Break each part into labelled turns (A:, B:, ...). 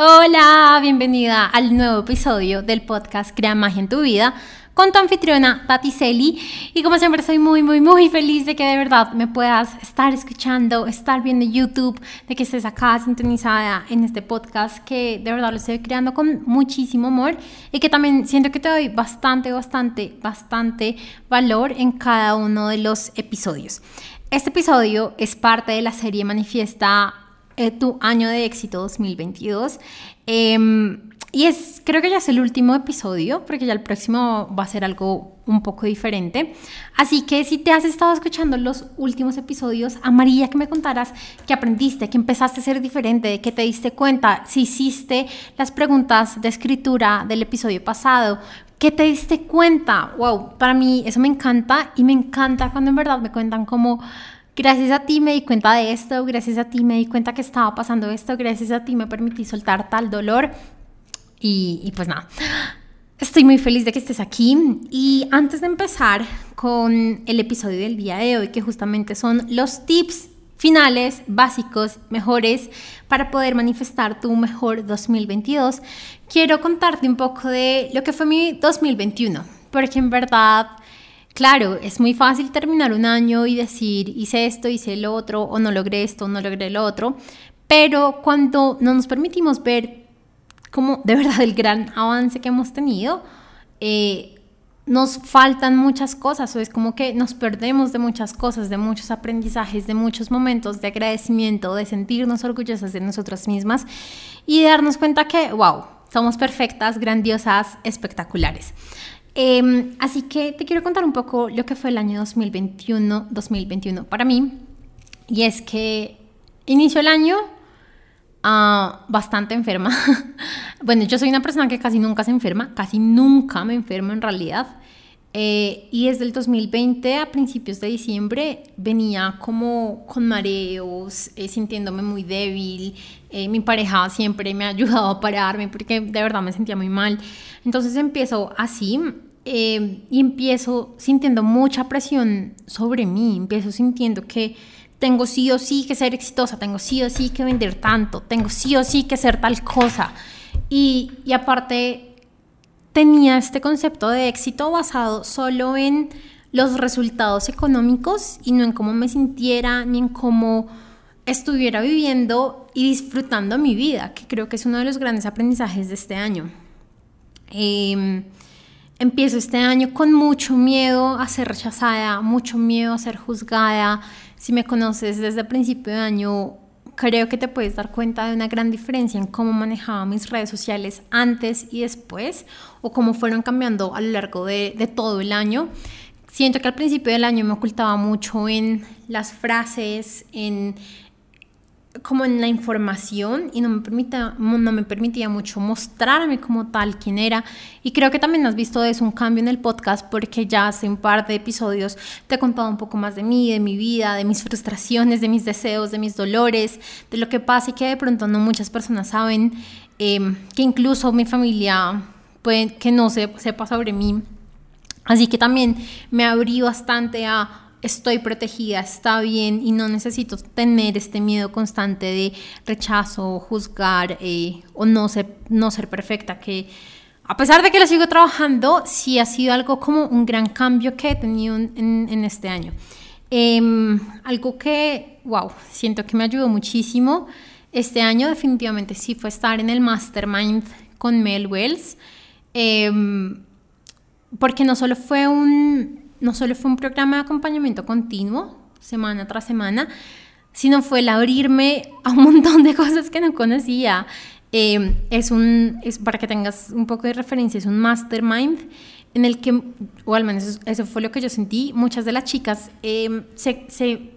A: Hola, bienvenida al nuevo episodio del podcast Crea Magia en tu Vida con tu anfitriona Tati Celi. Y como siempre, estoy muy, muy, muy feliz de que de verdad me puedas estar escuchando, estar viendo YouTube, de que estés acá sintonizada en este podcast que de verdad lo estoy creando con muchísimo amor y que también siento que te doy bastante, bastante, bastante valor en cada uno de los episodios. Este episodio es parte de la serie Manifiesta eh, tu año de éxito 2022. Em, y es, creo que ya es el último episodio, porque ya el próximo va a ser algo un poco diferente. Así que si te has estado escuchando los últimos episodios, amaría que me contaras qué aprendiste, que empezaste a ser diferente, que te diste cuenta, si hiciste las preguntas de escritura del episodio pasado, ¿Qué te diste cuenta? Wow, para mí eso me encanta y me encanta cuando en verdad me cuentan como gracias a ti me di cuenta de esto, gracias a ti me di cuenta que estaba pasando esto, gracias a ti me permití soltar tal dolor y, pues nada. Estoy muy feliz de que estés aquí y antes de empezar con el episodio del día de hoy, que justamente son los tips finales, básicos, mejores para poder manifestar tu mejor 2022, quiero contarte un poco de lo que fue mi 2021, porque en verdad Claro, es muy fácil terminar un año y decir, hice esto, hice lo otro, o no logré esto, no logré lo otro, pero cuando no nos permitimos ver como de verdad el gran avance que hemos tenido, eh, nos faltan muchas cosas, o es como que nos perdemos de muchas cosas, de muchos aprendizajes, de muchos momentos de agradecimiento, de sentirnos orgullosas de nosotras mismas y de darnos cuenta que, wow, somos perfectas, grandiosas, espectaculares. Em, así que te quiero contar un poco lo que fue el año 2021, 2021 para mí. Y es que inició el año ah, bastante enferma. bueno, yo soy una persona que casi nunca se enferma, casi nunca me enfermo en realidad. Eh, y desde el 2020 a principios de diciembre venía como con mareos, eh, sintiéndome muy débil. Eh, mi pareja siempre me ha ayudado a pararme porque de verdad me sentía muy mal. Entonces empiezo así Em, y empiezo sintiendo mucha presión sobre mí, empiezo sintiendo que tengo sí o sí que ser exitosa, tengo sí o sí que vender tanto, tengo sí o sí que ser tal cosa. Y, y aparte tenía este concepto de éxito basado solo en los resultados económicos y no en cómo me sintiera ni en cómo estuviera viviendo y disfrutando mi vida, que creo que es uno de los grandes aprendizajes de este año. Eh, empiezo este año con mucho miedo a ser rechazada, mucho miedo a ser juzgada. Si me conoces desde el principio de año, creo que te puedes dar cuenta de una gran diferencia en cómo manejaba mis redes sociales antes y después, o cómo fueron cambiando a lo largo de, de todo el año. Siento que al principio del año me ocultaba mucho en las frases, en como en la información y no me, permitía mucho mostrarme como tal quién era. Y creo que también has visto eso, un cambio en el podcast, porque ya hace un par de episodios te he contado un poco más de mí, de mi vida, de mis frustraciones, de mis deseos, de mis dolores, de lo que pasa y que de pronto no muchas personas saben, em, que incluso mi familia puede que no se, sepa sobre mí. Así que también me abrí bastante a estoy protegida, está bien y no necesito tener este miedo constante de rechazo, juzgar eh, o no ser, no ser perfecta, que a pesar de que lo sigo trabajando, sí ha sido algo como un gran cambio que he tenido en, este año. Em, algo que, wow, siento que me ayudó muchísimo este año definitivamente sí fue estar en el mastermind con Mel Wells, em, porque no solo fue un, no solo fue un programa de acompañamiento continuo, semana tras semana, sino fue el abrirme a un montón de cosas que no conocía. Em, es un, es, para que tengas un poco de referencia, es un mastermind en el que, o al menos eso, fue lo que yo sentí, muchas de las chicas em, se, se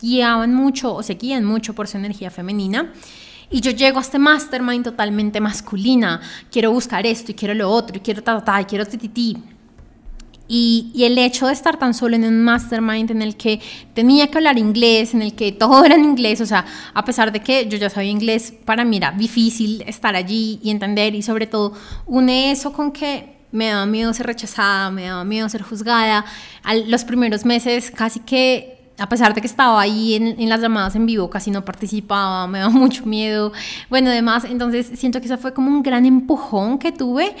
A: guiaban mucho o se guían mucho por su energía femenina. Y yo llego a este mastermind totalmente masculina. Quiero buscar esto y quiero lo otro y quiero ta, ta, y quiero tititi. Y, el hecho de estar tan solo en un mastermind en el que tenía que hablar inglés, en el que todo era en inglés, o sea, a pesar de que yo ya sabía inglés, para mí era difícil estar allí y entender y sobre todo une eso con que me daba miedo ser rechazada, me daba miedo ser juzgada. Los primeros meses casi que a pesar de que estaba ahí en, en, las llamadas en vivo, casi no participaba, me daba mucho miedo. Bueno, además, entonces siento que eso fue como un gran empujón que tuve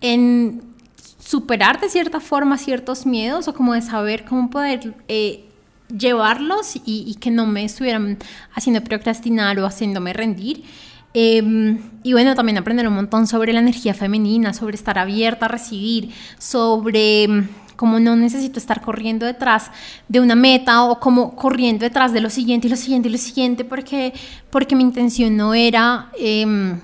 A: en superar de cierta forma ciertos miedos o como de saber cómo poder eh, llevarlos y, que no me estuvieran haciendo procrastinar o haciéndome rendir. Eh, y bueno, también aprender un montón sobre la energía femenina, sobre estar abierta a recibir, sobre em, cómo no necesito estar corriendo detrás de una meta o como corriendo detrás de lo siguiente y lo siguiente y lo siguiente porque, porque mi intención no era... Eh,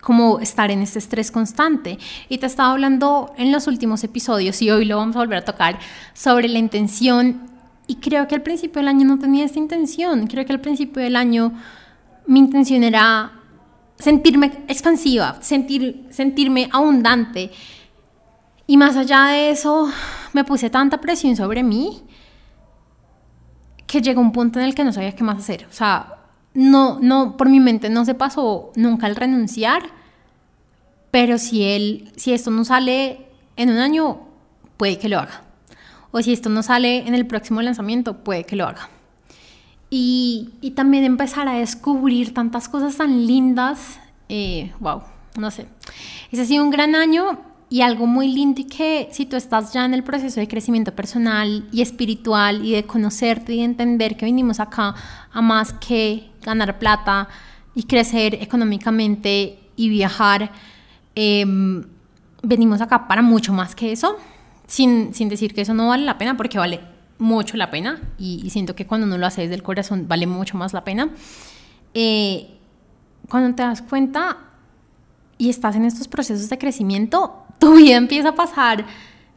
A: como estar en ese estrés constante. Y te estaba hablando en los últimos episodios y hoy lo vamos a volver a tocar sobre la intención. Y creo que al principio del año no tenía esta intención. Creo que al principio del año mi intención era sentirme expansiva, sentir, sentirme abundante. Y más allá de eso, me puse tanta presión sobre mí que llegó un punto en el que no sabía qué más hacer. O sea, no, no, por mi mente no se pasó nunca el renunciar, pero si él, si esto no sale en un año, puede que lo haga. O si esto no sale en el próximo lanzamiento, puede que lo haga. Y, y también empezar a descubrir tantas cosas tan lindas. Eh, wow, no sé. Ese ha sido un gran año y algo muy lindo y que si tú estás ya en el proceso de crecimiento personal y espiritual y de conocerte y de entender que vinimos acá a más que ganar plata y crecer económicamente y viajar, em, venimos acá para mucho más que eso, sin, sin, decir que eso no vale la pena, porque vale mucho la pena y, y, siento que cuando uno lo hace desde el corazón vale mucho más la pena. Eh, cuando te das cuenta y estás en estos procesos de crecimiento, tu vida empieza a pasar,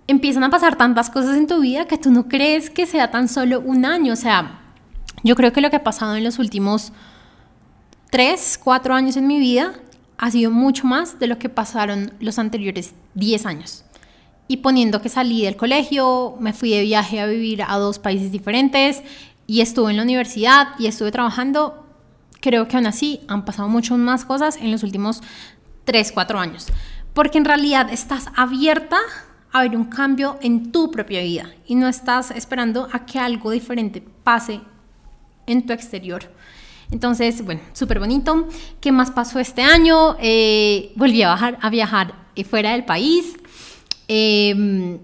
A: empiezan a pasar tantas cosas en tu vida que tú no crees que sea tan solo un año. O sea, yo creo que lo que ha pasado en los últimos tres, cuatro años en mi vida ha sido mucho más de lo que pasaron los anteriores diez años. Y poniendo que salí del colegio, me fui de viaje a vivir a dos países diferentes y estuve en la universidad y estuve trabajando, creo que aún así han pasado mucho más cosas en los últimos tres, cuatro años porque en realidad estás abierta a ver un cambio en tu propia vida y no estás esperando a que algo diferente pase en tu exterior. Entonces, bueno, súper bonito. ¿Qué más pasó este año? Eh, volví a, bajar, a viajar eh, fuera del país. Eh,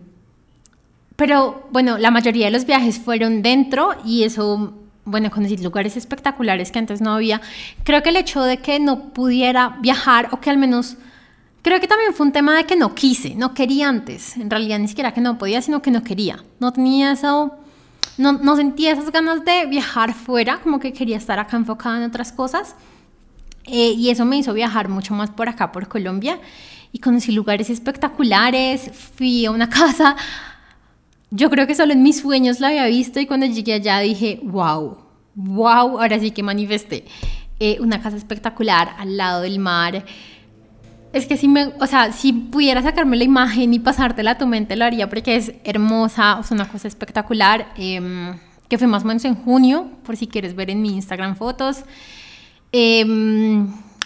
A: pero bueno, la mayoría de los viajes fueron dentro y eso, bueno, conocí lugares espectaculares que antes no había. Creo que el hecho de que no pudiera viajar o que al menos Creo que también fue un tema de que no quise, no quería antes. En realidad ni siquiera que no podía, sino que no quería. No tenía eso, no, no sentía esas ganas de viajar fuera, como que quería estar acá enfocada en otras cosas. Eh, y eso me hizo viajar mucho más por acá, por Colombia. Y conocí lugares espectaculares. Fui a una casa, yo creo que solo en mis sueños la había visto. Y cuando llegué allá dije, wow, wow, ahora sí que manifesté. Eh, una casa espectacular al lado del mar. Es que si me, o sea, si pudiera sacarme la imagen y pasártela a tu mente, lo haría porque es hermosa, es una cosa espectacular. Eh, que fue más o menos en junio, por si quieres ver en mi Instagram fotos. Eh,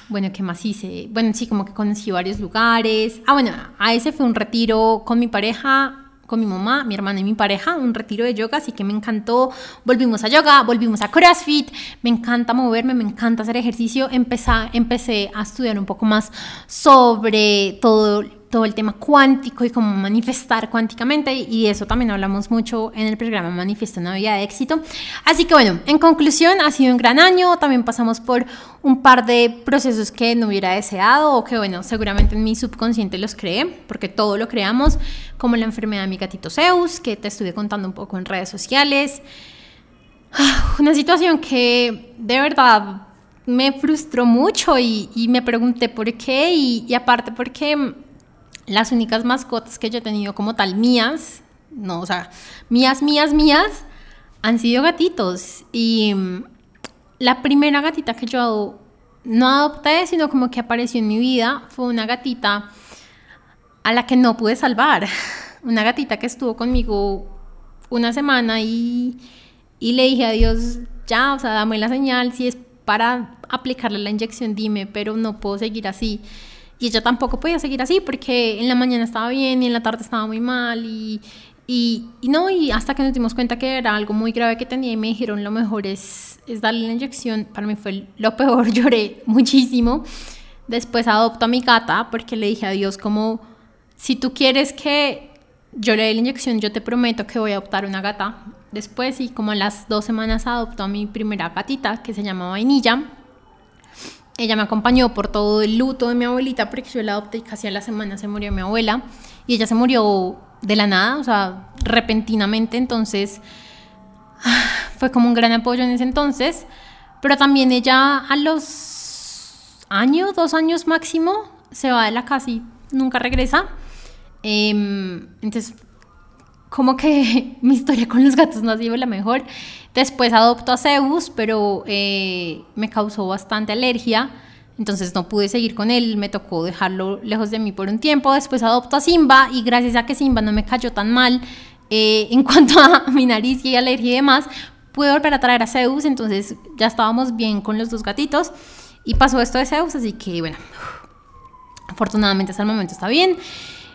A: bueno, ¿qué más hice? Bueno, sí, como que conocí varios lugares. Ah, bueno, a ese fue un retiro con mi pareja con mi mamá, mi hermana y mi pareja, un retiro de yoga, así que me encantó. Volvimos a yoga, volvimos a CrossFit, me encanta moverme, me encanta hacer ejercicio. Empecé, a estudiar un poco más sobre todo todo el tema cuántico y cómo manifestar cuánticamente y eso también hablamos mucho en el programa Manifiesta una vida de éxito. Así que bueno, en conclusión ha sido un gran año, también pasamos por un par de procesos que no hubiera deseado o que bueno, seguramente en mi subconsciente los creé, porque todo lo creamos, como la enfermedad de mi gatito Zeus, que te estuve contando un poco en redes sociales. Una situación que de verdad me frustró mucho y, y me pregunté por qué y, y aparte porque las únicas mascotas que yo he tenido como tal mías, no, o sea, mías, mías, mías, han sido gatitos. Y mm, la primera gatita que yo no adopté, sino como que apareció en mi vida, fue una gatita a la que no pude salvar. Una gatita que estuvo conmigo una semana y, y le dije a Dios, ya, o sea, dame la señal, si es para aplicarle la inyección, dime, pero no puedo seguir así. Y ella tampoco podía seguir así porque en la mañana estaba bien y en la tarde estaba muy mal y Y, no, y hasta que nos dimos cuenta que era algo muy grave que tenía y me dijeron lo mejor es, es darle la inyección, para mí fue lo peor, lloré muchísimo. Después adopto a mi gata porque le dije a Dios como, si tú quieres que yo le dé la inyección, yo te prometo que voy a adoptar una gata. Después y como a las dos semanas adoptó a mi primera gatita que se llama Vainilla. Ella me acompañó por todo el luto de mi abuelita porque yo la adopté y casi a la semana se murió mi abuela. Y ella se murió de la nada, o sea, repentinamente. Entonces fue como un gran apoyo en ese entonces. Pero también ella a los años, dos años máximo, se va de la casa y nunca regresa. Em, entonces, como que mi historia con los gatos no ha sido la mejor. Después adopto a Zeus, pero eh, me causó bastante alergia. Entonces no pude seguir con él, me tocó dejarlo lejos de mí por un tiempo. Después adopto a Simba y gracias a que Simba no me cayó tan mal eh, en cuanto a mi nariz y alergia y demás, pude volver a traer a Zeus. Entonces ya estábamos bien con los dos gatitos y pasó esto de Zeus, así que bueno, afortunadamente hasta el momento está bien.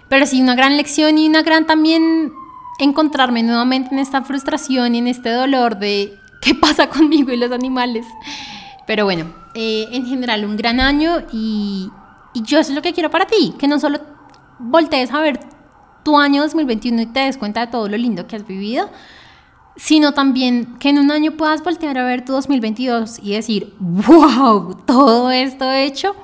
A: Pero sí, una gran lección y una gran también encontrarme nuevamente en esta frustración y en este dolor de qué pasa conmigo y los animales. Pero bueno, eh, en general un gran año y, y yo eso es lo que quiero para ti, que no solo voltees a ver tu año 2021 y te des cuenta de todo lo lindo que has vivido, sino también que en un año puedas voltear a ver tu 2022 y decir, wow, todo esto he hecho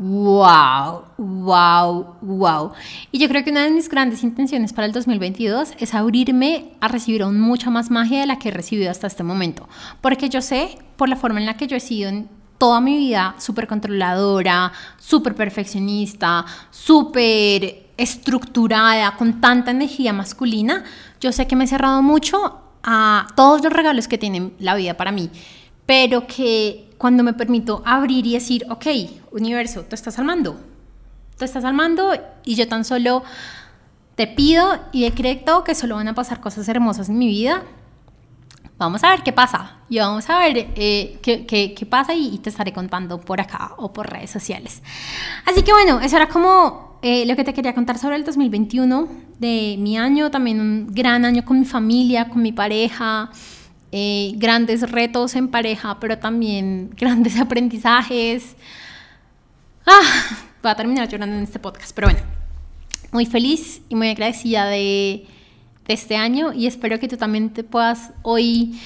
A: wow, wow, wow. Y yo creo que una de mis grandes intenciones para el 2022 es abrirme a recibir aún mucha más magia de la que he recibido hasta este momento. Porque yo sé, por la forma en la que yo he sido en toda mi vida, súper controladora, súper perfeccionista, súper estructurada, con tanta energía masculina, yo sé que me he cerrado mucho a todos los regalos que tiene la vida para mí, pero que cuando me permito abrir y decir, ok, universo, tú estás armando, tú estás armando y yo tan solo te pido y decreto que solo van a pasar cosas hermosas en mi vida. Vamos a ver qué pasa y vamos a ver eh, qué, qué, qué, pasa y, te estaré contando por acá o por redes sociales. Así que bueno, eso era como eh, lo que te quería contar sobre el 2021 de mi año, también un gran año con mi familia, con mi pareja. Eh, grandes retos en pareja, pero también grandes aprendizajes. Ah, voy a terminar llorando en este podcast, pero bueno, muy feliz y muy agradecida de, de este año y espero que tú también te puedas hoy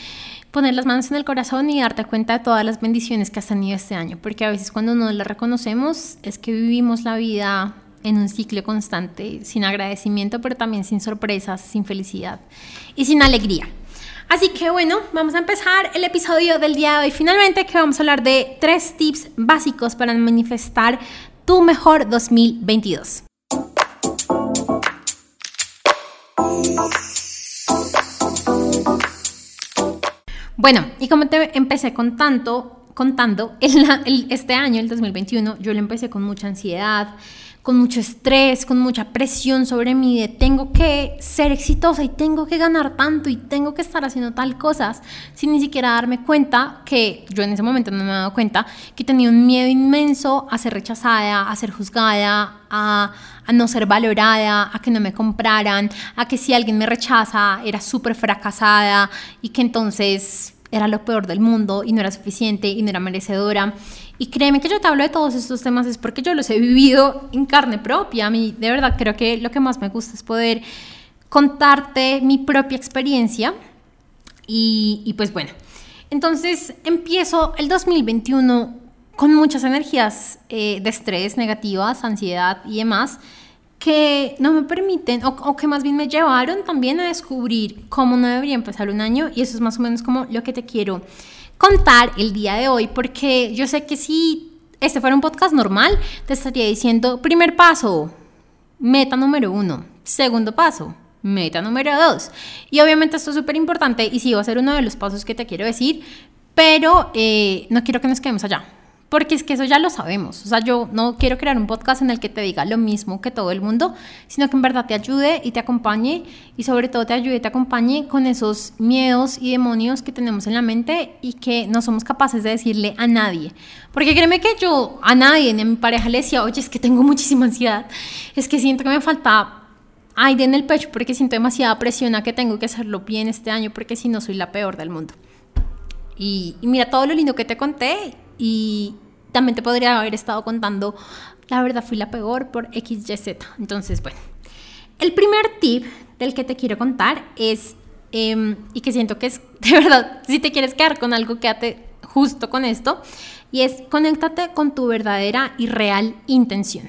A: poner las manos en el corazón y darte cuenta de todas las bendiciones que has tenido este año, porque a veces cuando no las reconocemos es que vivimos la vida en un ciclo constante, sin agradecimiento, pero también sin sorpresas, sin felicidad y sin alegría. Así que bueno, vamos a empezar el episodio del día de hoy finalmente que vamos a hablar de tres tips básicos para manifestar tu mejor 2022. Bueno, y como te empecé contando, contando, este año, el 2021, yo lo empecé con mucha ansiedad, con mucho estrés, con mucha presión sobre mí de tengo que ser exitosa y tengo que ganar tanto y tengo que estar haciendo tal cosas, sin ni siquiera darme cuenta que yo en ese momento no me he dado cuenta que tenía un miedo inmenso a ser rechazada, a ser juzgada, a, a no ser valorada, a que no me compraran, a que si alguien me rechaza era súper fracasada y que entonces era lo peor del mundo y no era suficiente y no era merecedora. Y créeme que yo te hablo de todos estos temas es porque yo los he vivido en carne propia. A mí, de verdad, creo que lo que más me gusta es poder contarte mi propia experiencia. Y, pues bueno, entonces empiezo el 2021 con muchas energías eh, de estrés negativas, ansiedad y demás que no me permiten o, o, que más bien me llevaron también a descubrir cómo no debería empezar un año y eso es más o menos como lo que te quiero contar el día de hoy, porque yo sé que si este fuera un podcast normal, te estaría diciendo, primer paso, meta número uno, segundo paso, meta número dos. Y obviamente esto es súper importante y sí va a ser uno de los pasos que te quiero decir, pero eh, no quiero que nos quedemos allá porque es que eso ya lo sabemos. O sea, yo no quiero crear un podcast en el que te diga lo mismo que todo el mundo, sino que en verdad te ayude y te acompañe y sobre todo te ayude y te acompañe con esos miedos y demonios que tenemos en la mente y que no somos capaces de decirle a nadie. Porque créeme que yo a nadie, ni a mi pareja le decía, oye, es que tengo muchísima ansiedad, es que siento que me falta aire en el pecho porque siento demasiada presión a que tengo que hacerlo bien este año porque si no soy la peor del mundo. Y, y mira todo lo lindo que te conté y también te podría haber estado contando, la verdad fui la peor por XYZ. Entonces, bueno, el primer tip del que te quiero contar es, em, y que siento que es, de verdad, si te quieres quedar con algo, quédate justo con esto, y es conéctate con tu verdadera y real intención.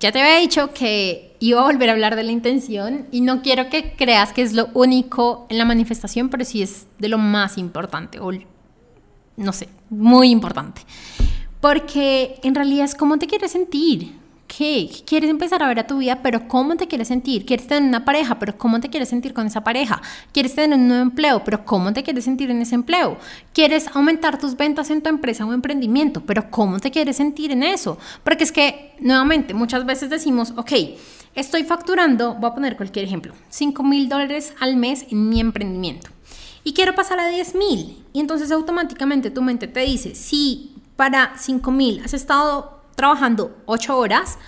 A: Ya te había dicho que iba a volver a hablar de la intención y no quiero que creas que es lo único en la manifestación, pero sí es de lo más importante, o no sé, muy importante. Porque en realidad es cómo te quieres sentir, ¿Qué? Quieres empezar a ver a tu vida, pero ¿cómo te quieres sentir? ¿Quieres tener una pareja, pero cómo te quieres sentir con esa pareja? ¿Quieres tener un nuevo empleo, pero cómo te quieres sentir en ese empleo? ¿Quieres aumentar tus ventas en tu empresa o emprendimiento, pero cómo te quieres sentir en eso? Porque es que, nuevamente, muchas veces decimos, ok, estoy facturando, voy a poner cualquier ejemplo, 5 mil dólares al mes en mi emprendimiento. Y quiero pasar a 10 mil. Y entonces automáticamente tu mente te dice, si para 5 mil has estado trabajando 8 horas,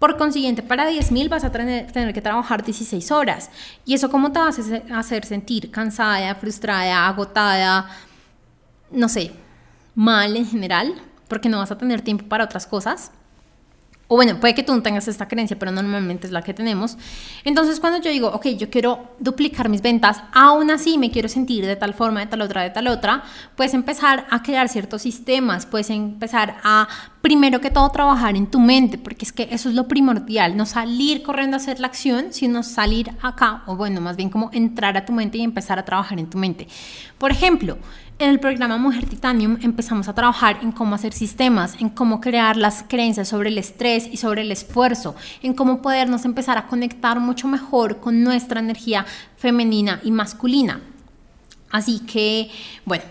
A: por consiguiente, para 10.000 vas a tener, tener, que trabajar 16 horas. ¿Y eso cómo te vas a hacer sentir? Cansada, frustrada, agotada, no sé, mal en general, porque no vas a tener tiempo para otras cosas. O bueno, puede que tú no tengas esta creencia, pero normalmente es la que tenemos. Entonces, cuando yo digo, ok, yo quiero duplicar mis ventas, aún así me quiero sentir de tal forma, de tal otra, de tal otra, puedes empezar a crear ciertos sistemas, puedes empezar a, primero que todo, trabajar en tu mente, porque es que eso es lo primordial, no salir corriendo a hacer la acción, sino salir acá, o bueno, más bien como entrar a tu mente y empezar a trabajar en tu mente. Por ejemplo, en el programa Mujer Titanium empezamos a trabajar en cómo hacer sistemas, en cómo crear las creencias sobre el estrés y sobre el esfuerzo, en cómo podernos empezar a conectar mucho mejor con nuestra energía femenina y masculina. Así que, bueno,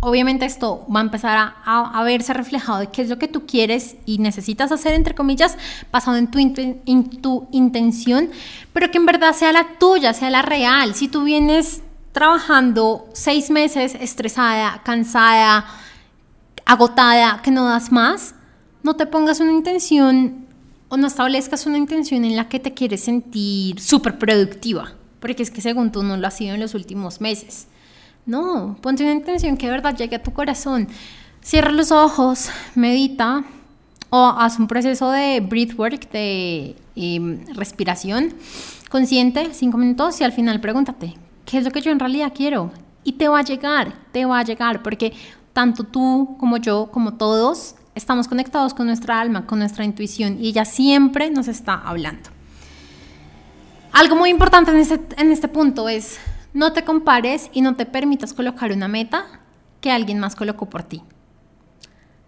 A: obviamente esto va a empezar a, verse reflejado de qué es lo que tú quieres y necesitas hacer, entre comillas, basado en tu, en tu intención, pero que en verdad sea la tuya, sea la real. Si tú vienes trabajando seis meses estresada, cansada, agotada, que no das más, no te pongas una intención o no establezcas una intención en la que te quieres sentir súper productiva, porque es que según tú no lo has sido en los últimos meses. No, ponte una intención que de verdad llegue a tu corazón. Cierra los ojos, medita o haz un proceso de breathwork, de em, respiración consciente, cinco minutos y al final pregúntate, ¿qué es lo que yo en realidad quiero? Y te va a llegar, te va a llegar, porque tanto tú como yo, como todos, estamos conectados con nuestra alma, con nuestra intuición, y ella siempre nos está hablando. Algo muy importante en este, en este punto es, no te compares y no te permitas colocar una meta que alguien más colocó por ti.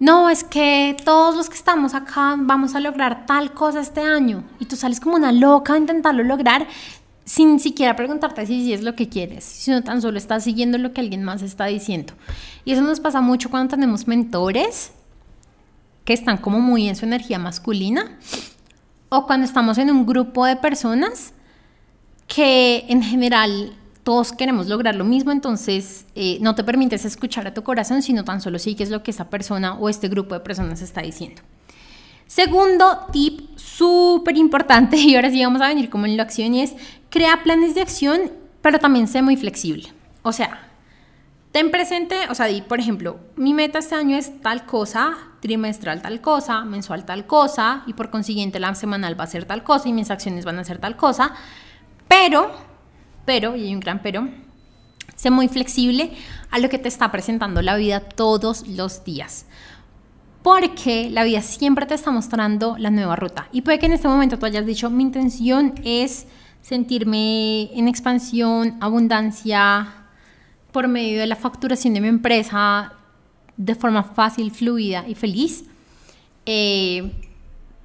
A: No, es que todos los que estamos acá vamos a lograr tal cosa este año y tú sales como una loca a intentarlo lograr sin siquiera preguntarte si, es lo que quieres, sino tan solo estás siguiendo lo que alguien más está diciendo. Y eso nos pasa mucho cuando tenemos mentores que están como muy en su energía masculina o cuando estamos en un grupo de personas que en general todos queremos lograr lo mismo, entonces eh, no te permites escuchar a tu corazón, sino tan solo sigues lo que esa persona o este grupo de personas está diciendo. Segundo tip súper importante, y ahora sí vamos a venir como en la acción, es crea planes de acción, pero también sé muy flexible. O sea, ten presente, o sea, por ejemplo, mi meta este año es tal cosa, trimestral tal cosa, mensual tal cosa, y por consiguiente la semanal va a ser tal cosa y mis acciones van a ser tal cosa, pero, pero, y hay un gran pero, sé muy flexible a lo que te está presentando la vida todos los días porque la vida siempre te está mostrando la nueva ruta. Y puede que en este momento tú hayas dicho, mi intención es sentirme en expansión, abundancia, por medio de la facturación de mi empresa de forma fácil, fluida y feliz. Eh,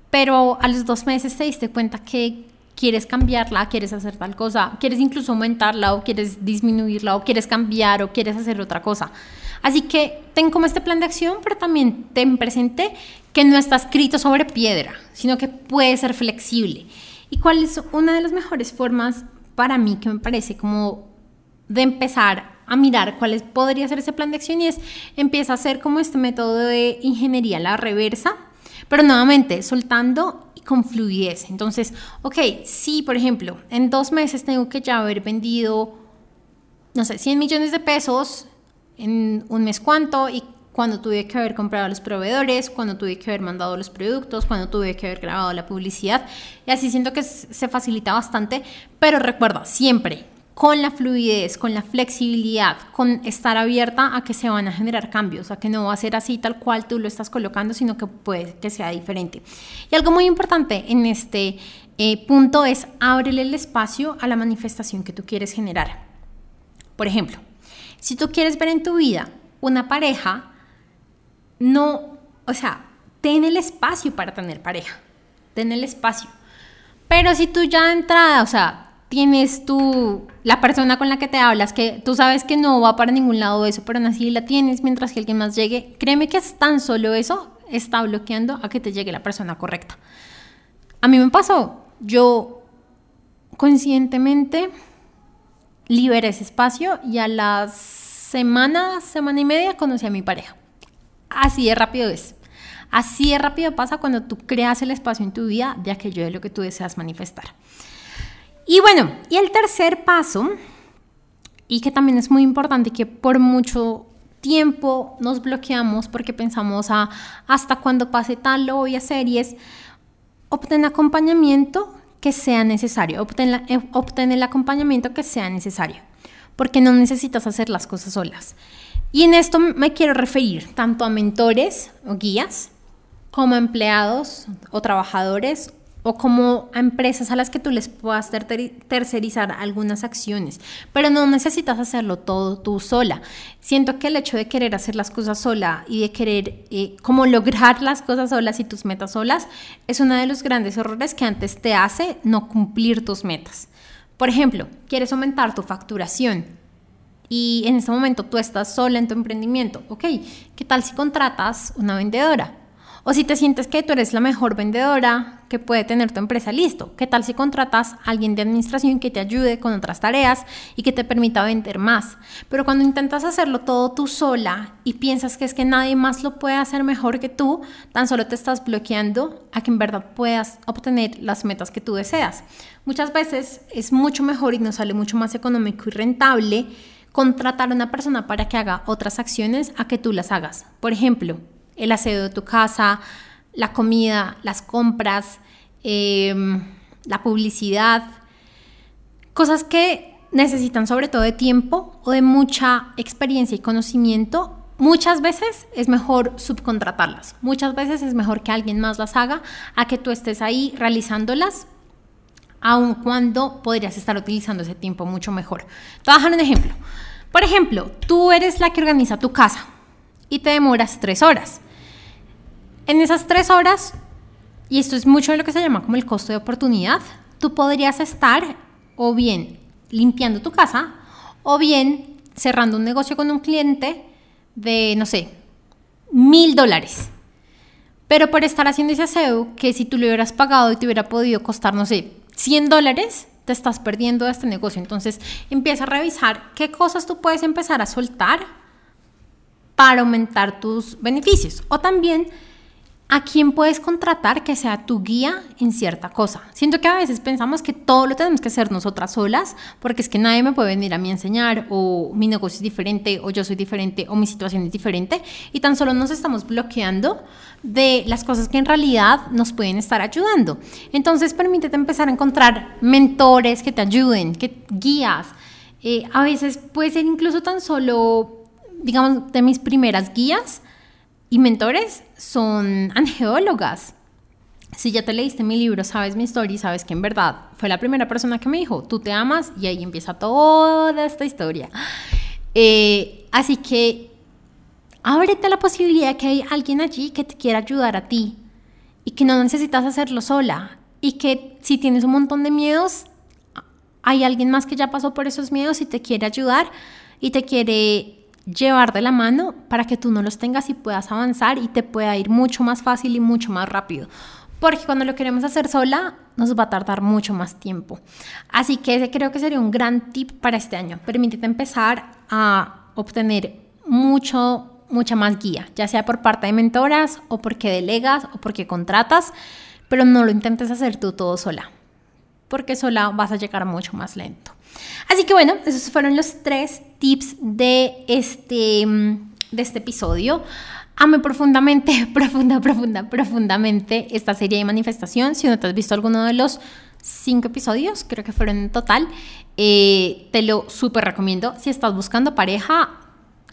A: pero a los dos meses te diste cuenta que quieres cambiarla, quieres hacer tal cosa, quieres incluso aumentarla o quieres disminuirla o quieres cambiar o quieres hacer otra cosa. Así que ten como este plan de acción, pero también ten presente que no está escrito sobre piedra, sino que puede ser flexible. ¿Y cuál es una de las mejores formas para mí que me parece como de empezar a mirar cuál podría ser ese plan de acción y es empieza a hacer como este método de ingeniería la reversa, pero nuevamente soltando con fluidez. Entonces, ok, si por ejemplo en dos meses tengo que ya haber vendido, no sé, 100 millones de pesos en un mes cuánto y cuando tuve que haber comprado a los proveedores, cuando tuve que haber mandado los productos, cuando tuve que haber grabado la publicidad. Y así siento que se facilita bastante, pero recuerda, siempre con la fluidez, con la flexibilidad, con estar abierta a que se van a generar cambios, a que no va a ser así tal cual tú lo estás colocando, sino que puede que sea diferente. Y algo muy importante en este eh, punto es ábrele el espacio a la manifestación que tú quieres generar. Por ejemplo, si tú quieres ver en tu vida una pareja no, o sea, ten el espacio para tener pareja, ten el espacio. Pero si tú ya de entrada, o sea, tienes tú, la persona con la que te hablas, que tú sabes que no va para ningún lado eso, pero aún así la tienes mientras que alguien más llegue, créeme que es tan solo eso está bloqueando a que te llegue la persona correcta. A mí me pasó, yo conscientemente liberé ese espacio y a las semanas, semana y media conocí a mi pareja. Así de rápido es. Así de rápido pasa cuando tú creas el espacio en tu vida de aquello de lo que tú deseas manifestar. Y bueno, y el tercer paso, y que también es muy importante, que por mucho tiempo nos bloqueamos porque pensamos a hasta cuando pase tal lo voy a hacer y es obtener acompañamiento que sea necesario, eh, obtener el acompañamiento que sea necesario, porque no necesitas hacer las cosas solas. Y en esto me quiero referir tanto a mentores o guías, como a empleados o trabajadores o como a empresas a las que tú les puedas tercerizar algunas acciones, pero no necesitas hacerlo todo tú sola. Siento que el hecho de querer hacer las cosas sola y de querer eh, como lograr las cosas solas y tus metas solas es uno de los grandes errores que antes te hace no cumplir tus metas. Por ejemplo, quieres aumentar tu facturación, y en este momento tú estás sola en tu emprendimiento, ok, ¿qué tal si contratas una vendedora? O si te sientes que tú eres la mejor vendedora que puede tener tu empresa, listo. ¿Qué tal si contratas a alguien de administración que te ayude con otras tareas y que te permita vender más? Pero cuando intentas hacerlo todo tú sola y piensas que es que nadie más lo puede hacer mejor que tú, tan solo te estás bloqueando a que en verdad puedas obtener las metas que tú deseas. Muchas veces es mucho mejor y nos sale mucho más económico y rentable contratar a una persona para que haga otras acciones a que tú las hagas. Por ejemplo, el aseo de tu casa, la comida, las compras, em, la publicidad, cosas que necesitan sobre todo de tiempo o de mucha experiencia y conocimiento. Muchas veces es mejor subcontratarlas, muchas veces es mejor que alguien más las haga a que tú estés ahí realizándolas, aun cuando podrías estar utilizando ese tiempo mucho mejor. Te voy a dejar un ejemplo. Por ejemplo, tú eres la que organiza tu casa y te demoras tres horas. En esas tres horas, y esto es mucho de lo que se llama como el costo de oportunidad, tú podrías estar o bien limpiando tu casa o bien cerrando un negocio con un cliente de, no sé, mil dólares. Pero por estar haciendo ese aseo, que si tú lo hubieras pagado y te hubiera podido costar, no sé, 100 dólares, te estás perdiendo este negocio. Entonces empieza a revisar qué cosas tú puedes empezar a soltar para aumentar tus beneficios. O también a quién puedes contratar que sea tu guía en cierta cosa. Siento que a veces pensamos que todo lo tenemos que hacer nosotras solas, porque es que nadie me puede venir a mí a enseñar, o mi negocio es diferente, o yo soy diferente, o mi situación es diferente, y tan solo nos estamos bloqueando de las cosas que en realidad nos pueden estar ayudando. Entonces, permítete empezar a encontrar mentores que te ayuden, que guías. Eh, a veces puede ser incluso tan solo, digamos, de mis primeras guías y mentores son angeólogas. Si ya te leíste mi libro, sabes mi historia, sabes que en verdad fue la primera persona que me dijo, tú te amas y ahí empieza toda esta historia. Eh, así que ábrete la posibilidad que hay alguien allí que te quiera ayudar a ti y que no necesitas hacerlo sola y que si tienes un montón de miedos, hay alguien más que ya pasó por esos miedos y te quiere ayudar y te quiere llevar de la mano para que tú no los tengas y puedas avanzar y te pueda ir mucho más fácil y mucho más rápido. Porque cuando lo queremos hacer sola, nos va a tardar mucho más tiempo. Así que ese creo que sería un gran tip para este año. Permítete empezar a obtener mucho, mucha más guía, ya sea por parte de mentoras o porque delegas o porque contratas. pero no lo intentes hacer tú todo sola, porque sola vas a llegar mucho más lento. Así que bueno, esos fueron los tres tips de este, de este episodio. Ame profundamente, profunda, profunda, profundamente esta serie de manifestación. Si no te has visto alguno de los cinco episodios, creo que fueron en total, eh, te lo súper recomiendo. Si estás buscando pareja,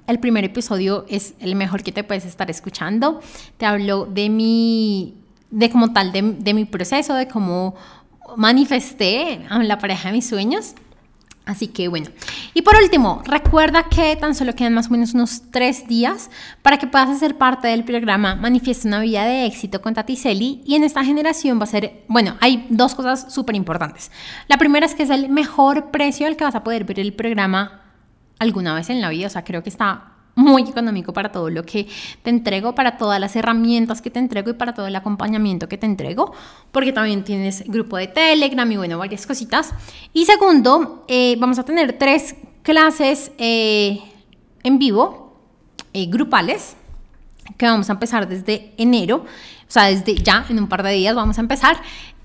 A: el primer episodio es el mejor que te puedes estar escuchando. Te hablo de mi, de como tal, de, de mi proceso, de cómo manifesté a la pareja de mis sueños. Así que bueno. Y por último, recuerda que tan solo quedan más o menos unos tres días para que puedas hacer parte del programa Manifiesta una vida de éxito con Tati. Y en esta generación va a ser, bueno, hay dos cosas súper importantes. La primera es que es el mejor precio al que vas a poder ver el programa alguna vez en la vida. O sea, creo que está muy económico para todo lo que te entrego, para todas las herramientas que te entrego y para todo el acompañamiento que te entrego, porque también tienes grupo de Telegram y bueno, varias cositas. Y segundo, eh, vamos a tener tres clases eh, en vivo, eh, grupales, que vamos a empezar desde enero, o sea, desde ya, en un par de días vamos a empezar.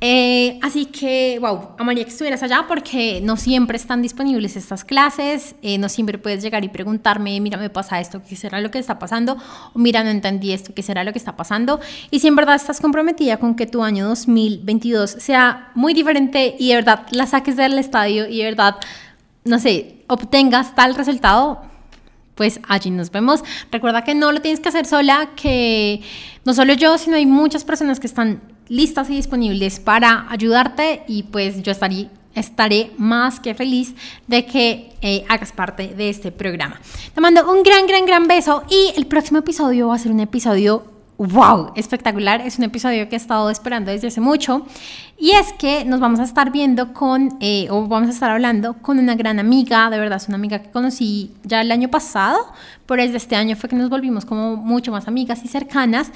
A: Eh, así que, wow, amaría que estuvieras allá porque no siempre están disponibles estas clases, eh, no siempre puedes llegar y preguntarme, mira, me pasa esto, ¿qué será lo que está pasando? O mira, no entendí esto, ¿qué será lo que está pasando? Y si en verdad estás comprometida con que tu año 2022 sea muy diferente y de verdad la saques del estadio y de verdad, no sé, obtengas tal resultado, pues allí nos vemos. Recuerda que no lo tienes que hacer sola, que no solo yo, sino hay muchas personas que están listas y disponibles para ayudarte y pues yo estaré, estaré más que feliz de que eh, hagas parte de este programa. Te mando un gran, gran, gran beso y el próximo episodio va a ser un episodio wow, espectacular. Es un episodio que he estado esperando desde hace mucho. Y es que nos vamos a estar viendo con, eh, o vamos a estar hablando con una gran amiga, de verdad, es una amiga que conocí ya el año pasado, pero desde este año fue que nos volvimos como mucho más amigas y cercanas.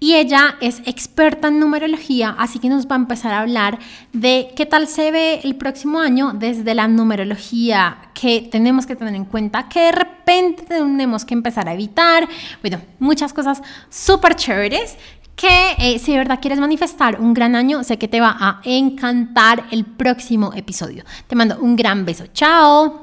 A: Y ella es experta en numerología, así que nos va a empezar a hablar de qué tal se ve el próximo año desde la numerología que tenemos que tener en cuenta, que de repente tenemos que empezar a evitar. Bueno, muchas cosas súper chéveres que eh, si de verdad quieres manifestar un gran año, sé que te va a encantar el próximo episodio. Te mando un gran beso. Chao.